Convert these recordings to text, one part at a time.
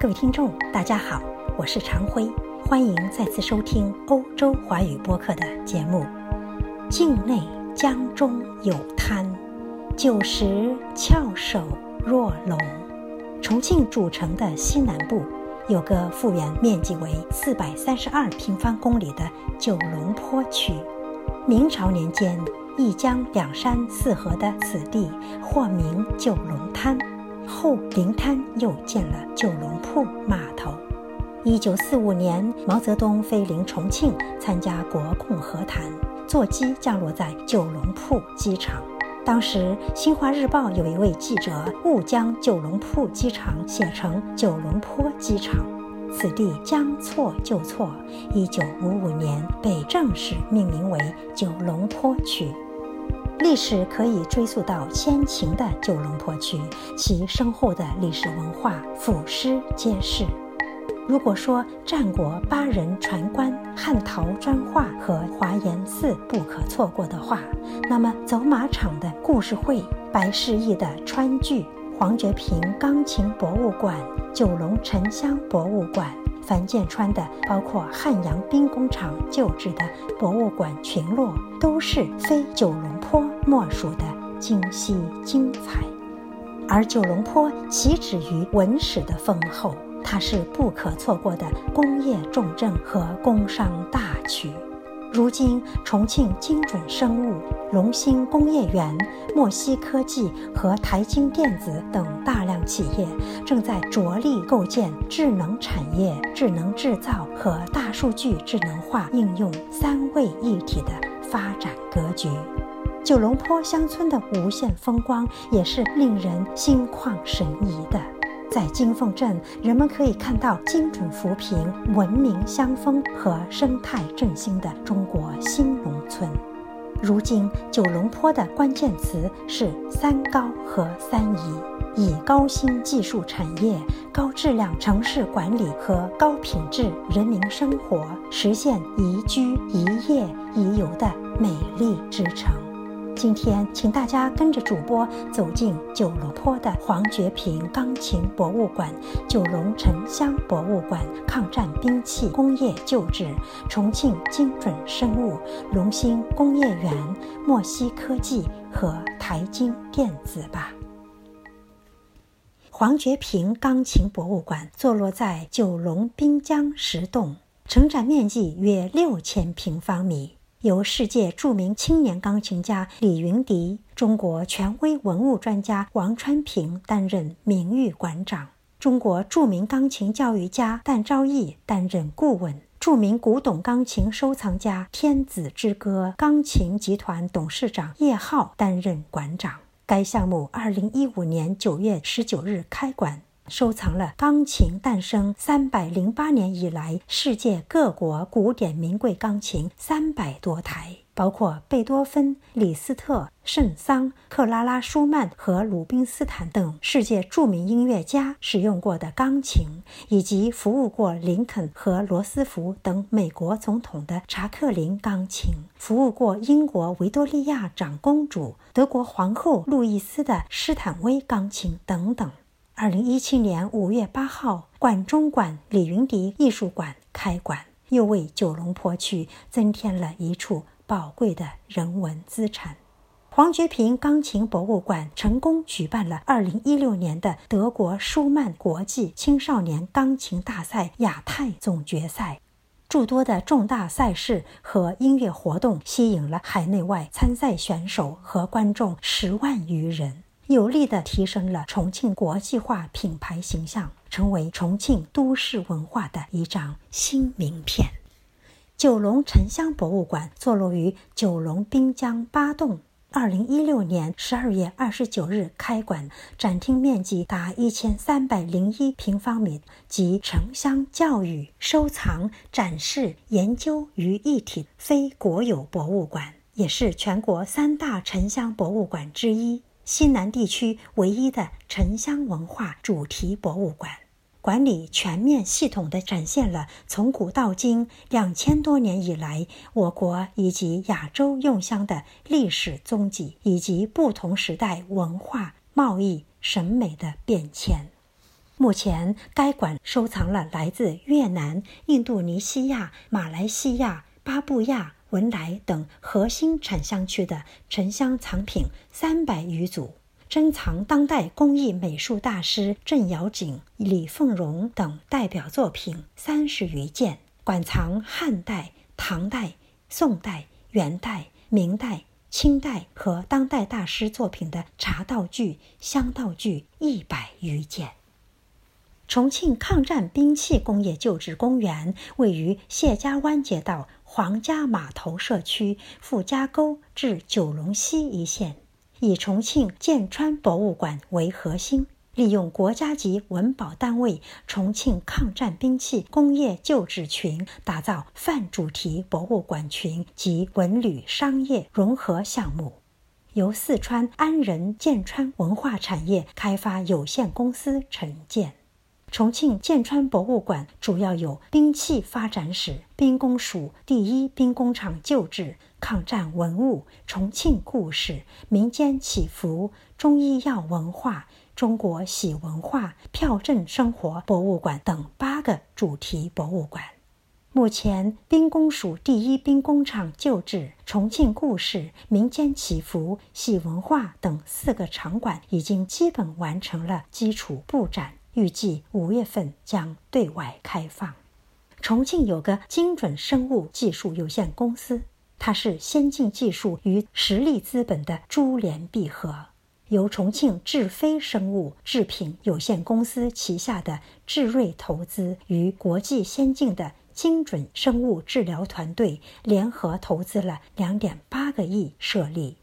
各位听众，大家好，我是常辉，欢迎再次收听欧洲华语播客的节目。境内江中有滩，旧时翘首若龙。重庆主城的西南部有个复原面积为四百三十二平方公里的九龙坡区。明朝年间，一江两山四合的此地，或名九龙滩。后灵滩又建了九龙铺码头。一九四五年，毛泽东飞临重庆参加国共和谈，座机降落在九龙铺机场。当时，《新华日报》有一位记者误将九龙铺机场写成九龙坡机场，此地将错就错。一九五五年被正式命名为九龙坡区。历史可以追溯到先秦的九龙坡区，其深厚的历史文化俯拾皆是。如果说战国八人传观、汉陶砖画和华严寺不可错过的话，那么走马场的故事会、白示意的川剧、黄觉平钢琴博物馆、九龙沉香博物馆、樊建川的包括汉阳兵工厂旧址的博物馆群落，都是非九龙坡莫属的精细精彩。而九龙坡岂止于文史的丰厚。它是不可错过的工业重镇和工商大区。如今，重庆精准生物、龙兴工业园、墨西科技和台晶电子等大量企业正在着力构建智能产业、智能制造和大数据智能化应用三位一体的发展格局。九龙坡乡村的无限风光也是令人心旷神怡的。在金凤镇，人们可以看到精准扶贫、文明乡风和生态振兴的中国新农村。如今，九龙坡的关键词是“三高”和“三宜”，以高新技术产业、高质量城市管理和高品质人民生活，实现宜居、宜业、宜游的美丽之城。今天，请大家跟着主播走进九龙坡的黄觉平钢琴博物馆、九龙沉香博物馆、抗战兵器工业旧址、重庆精准生物、龙兴工业园、墨西科技和台晶电子吧。黄觉平钢琴博物馆坐落在九龙滨江石洞，承展面积约六千平方米。由世界著名青年钢琴家李云迪、中国权威文物专家王川平担任名誉馆长，中国著名钢琴教育家旦昭义担任顾问，著名古董钢琴收藏家天子之歌钢琴集团董事长叶浩担任馆长。该项目二零一五年九月十九日开馆。收藏了钢琴诞生三百零八年以来世界各国古典名贵钢琴三百多台，包括贝多芬、李斯特、圣桑、克拉拉·舒曼和鲁宾斯坦等世界著名音乐家使用过的钢琴，以及服务过林肯和罗斯福等美国总统的查克林钢琴，服务过英国维多利亚长公主、德国皇后路易斯的施坦威钢琴等等。二零一七年五月八号，馆中馆李云迪艺术馆开馆，又为九龙坡区增添了一处宝贵的人文资产。黄觉平钢琴博物馆成功举办了二零一六年的德国舒曼国际青少年钢琴大赛亚太总决赛，诸多的重大赛事和音乐活动吸引了海内外参赛选手和观众十万余人。有力地提升了重庆国际化品牌形象，成为重庆都市文化的一张新名片。九龙沉香博物馆坐落于九龙滨江八洞，二零一六年十二月二十九日开馆，展厅面积达一千三百零一平方米，集沉香教育、收藏、展示、研究于一体，非国有博物馆，也是全国三大沉香博物馆之一。西南地区唯一的沉香文化主题博物馆，馆里全面系统地展现了从古到今两千多年以来我国以及亚洲用香的历史踪迹，以及不同时代文化、贸易、审美的变迁。目前，该馆收藏了来自越南、印度尼西亚、马来西亚、巴布亚、文莱等核心产香区的沉香藏品三百余组，珍藏当代工艺美术大师郑尧景、李凤荣等代表作品三十余件，馆藏汉代、唐代、宋代、元代、明代、清代和当代大师作品的茶道具、香道具一百余件。重庆抗战兵器工业旧址公园位于谢家湾街道黄家码头社区傅家沟至九龙溪一线，以重庆建川博物馆为核心，利用国家级文保单位重庆抗战兵器工业旧址群，打造泛主题博物馆群及文旅商业融合项目，由四川安仁建川文化产业开发有限公司承建。重庆建川博物馆主要有兵器发展史、兵工署第一兵工厂旧址、抗战文物、重庆故事、民间祈福、中医药文化、中国喜文化、票证生活博物馆等八个主题博物馆。目前，兵工署第一兵工厂旧址、重庆故事、民间祈福、喜文化等四个场馆已经基本完成了基础布展。预计五月份将对外开放。重庆有个精准生物技术有限公司，它是先进技术与实力资本的珠联璧合。由重庆智飞生物制品有限公司旗下的智瑞投资与国际先进的精准生物治疗团队联合投资了两点八个亿设立。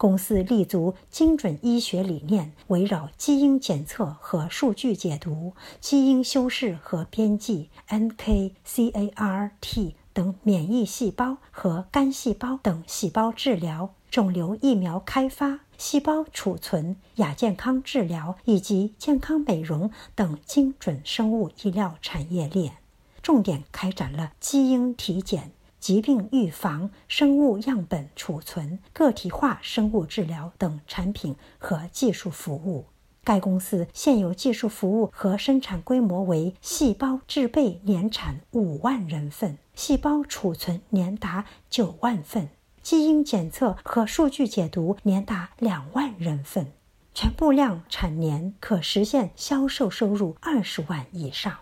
公司立足精准医学理念，围绕基因检测和数据解读、基因修饰和编辑、NK、CAR-T 等免疫细胞和干细胞等细胞治疗、肿瘤疫苗开发、细胞储存、亚健康治疗以及健康美容等精准生物医疗产业链，重点开展了基因体检。疾病预防、生物样本储存、个体化生物治疗等产品和技术服务。该公司现有技术服务和生产规模为：细胞制备年产五万人份，细胞储存年达九万份，基因检测和数据解读年达两万人份，全部量产年可实现销售收入二十万以上。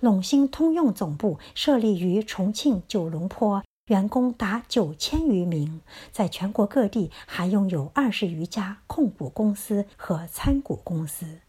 陇新通用总部设立于重庆九龙坡，员工达九千余名，在全国各地还拥有二十余家控股公司和参股公司。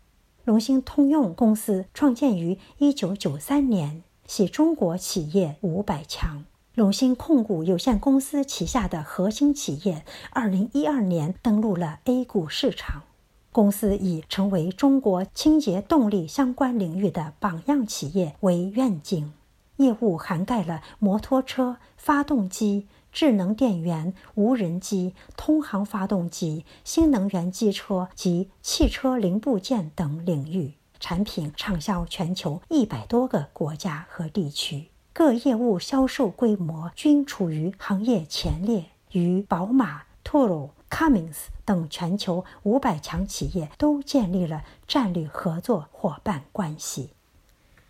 陇新通用公司创建于一九九三年，系中国企业五百强。陇新控股有限公司旗下的核心企业，二零一二年登陆了 A 股市场。公司以成为中国清洁动力相关领域的榜样企业为愿景，业务涵盖了摩托车发动机、智能电源、无人机、通航发动机、新能源机车及汽车零部件等领域，产品畅销全球一百多个国家和地区，各业务销售规模均处于行业前列，与宝马、Toro。Cummins 等全球五百强企业都建立了战略合作伙伴关系。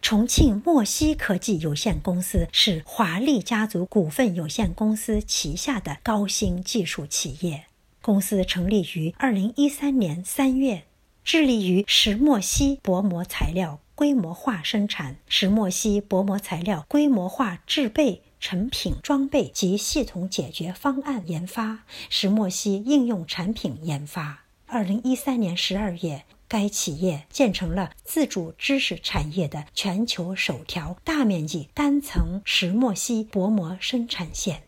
重庆墨西科技有限公司是华丽家族股份有限公司旗下的高新技术企业。公司成立于二零一三年三月，致力于石墨烯薄膜材料规模化生产、石墨烯薄膜材料规模化制备。成品装备及系统解决方案研发，石墨烯应用产品研发。二零一三年十二月，该企业建成了自主知识产业的全球首条大面积单层石墨烯薄膜生产线，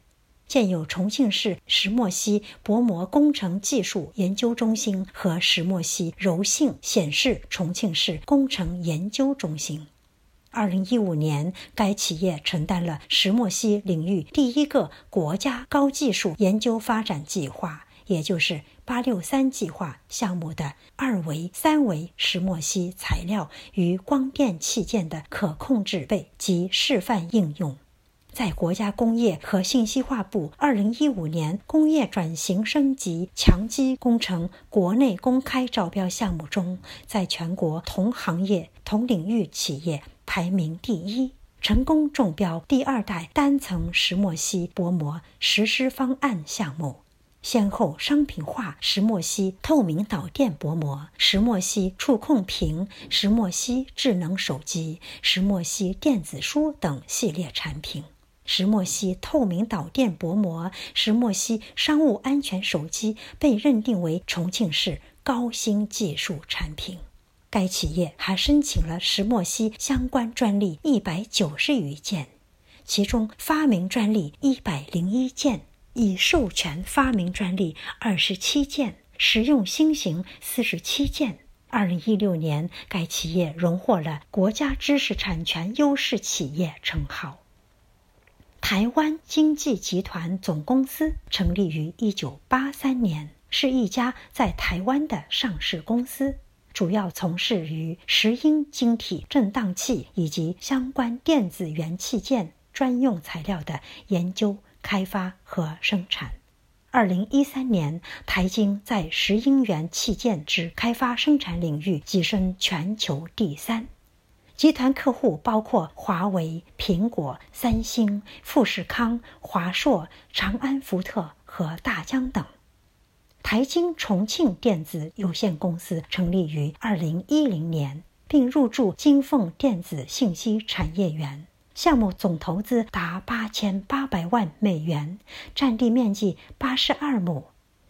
建有重庆市石墨烯薄膜工程技术研究中心和石墨烯柔性显示重庆市工程研究中心。二零一五年，该企业承担了石墨烯领域第一个国家高技术研究发展计划，也就是“八六三”计划项目的二维、三维石墨烯材料与光电器件的可控制备及示范应用。在国家工业和信息化部二零一五年工业转型升级强基工程国内公开招标项目中，在全国同行业同领域企业排名第一，成功中标第二代单层石墨烯薄膜实施方案项目。先后商品化石墨烯透明导电薄膜、石墨烯触控屏、石墨烯智能手机、石墨烯电子书等系列产品。石墨烯透明导电薄膜、石墨烯商务安全手机被认定为重庆市高新技术产品。该企业还申请了石墨烯相关专利一百九十余件，其中发明专利一百零一件。已授权发明专利二十七件，实用新型四十七件。二零一六年，该企业荣获了国家知识产权优势企业称号。台湾经济集团总公司成立于一九八三年，是一家在台湾的上市公司，主要从事于石英晶体振荡器以及相关电子元器件专用材料的研究。开发和生产。二零一三年，台晶在石英元器件之开发生产领域跻身全球第三。集团客户包括华为、苹果、三星、富士康、华硕、长安福特和大疆等。台晶重庆电子有限公司成立于二零一零年，并入驻金凤电子信息产业园。项目总投资达八千八百万美元，占地面积八十二亩，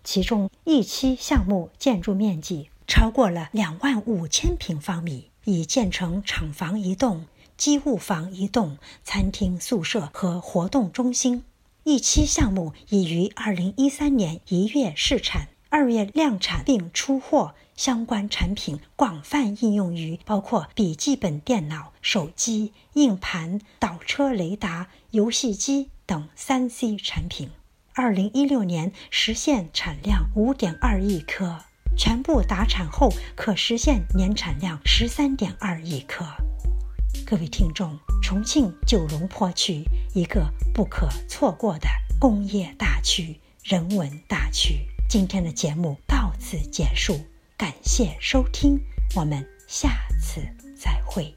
其中一期项目建筑面积超过了两万五千平方米，已建成厂房一栋、机务房一栋、餐厅、宿舍和活动中心。一期项目已于二零一三年一月试产。二月量产并出货，相关产品广泛应用于包括笔记本电脑、手机、硬盘、倒车雷达、游戏机等三 C 产品。二零一六年实现产量五点二亿颗，全部达产后可实现年产量十三点二亿颗。各位听众，重庆九龙坡区一个不可错过的工业大区、人文大区。今天的节目到此结束，感谢收听，我们下次再会。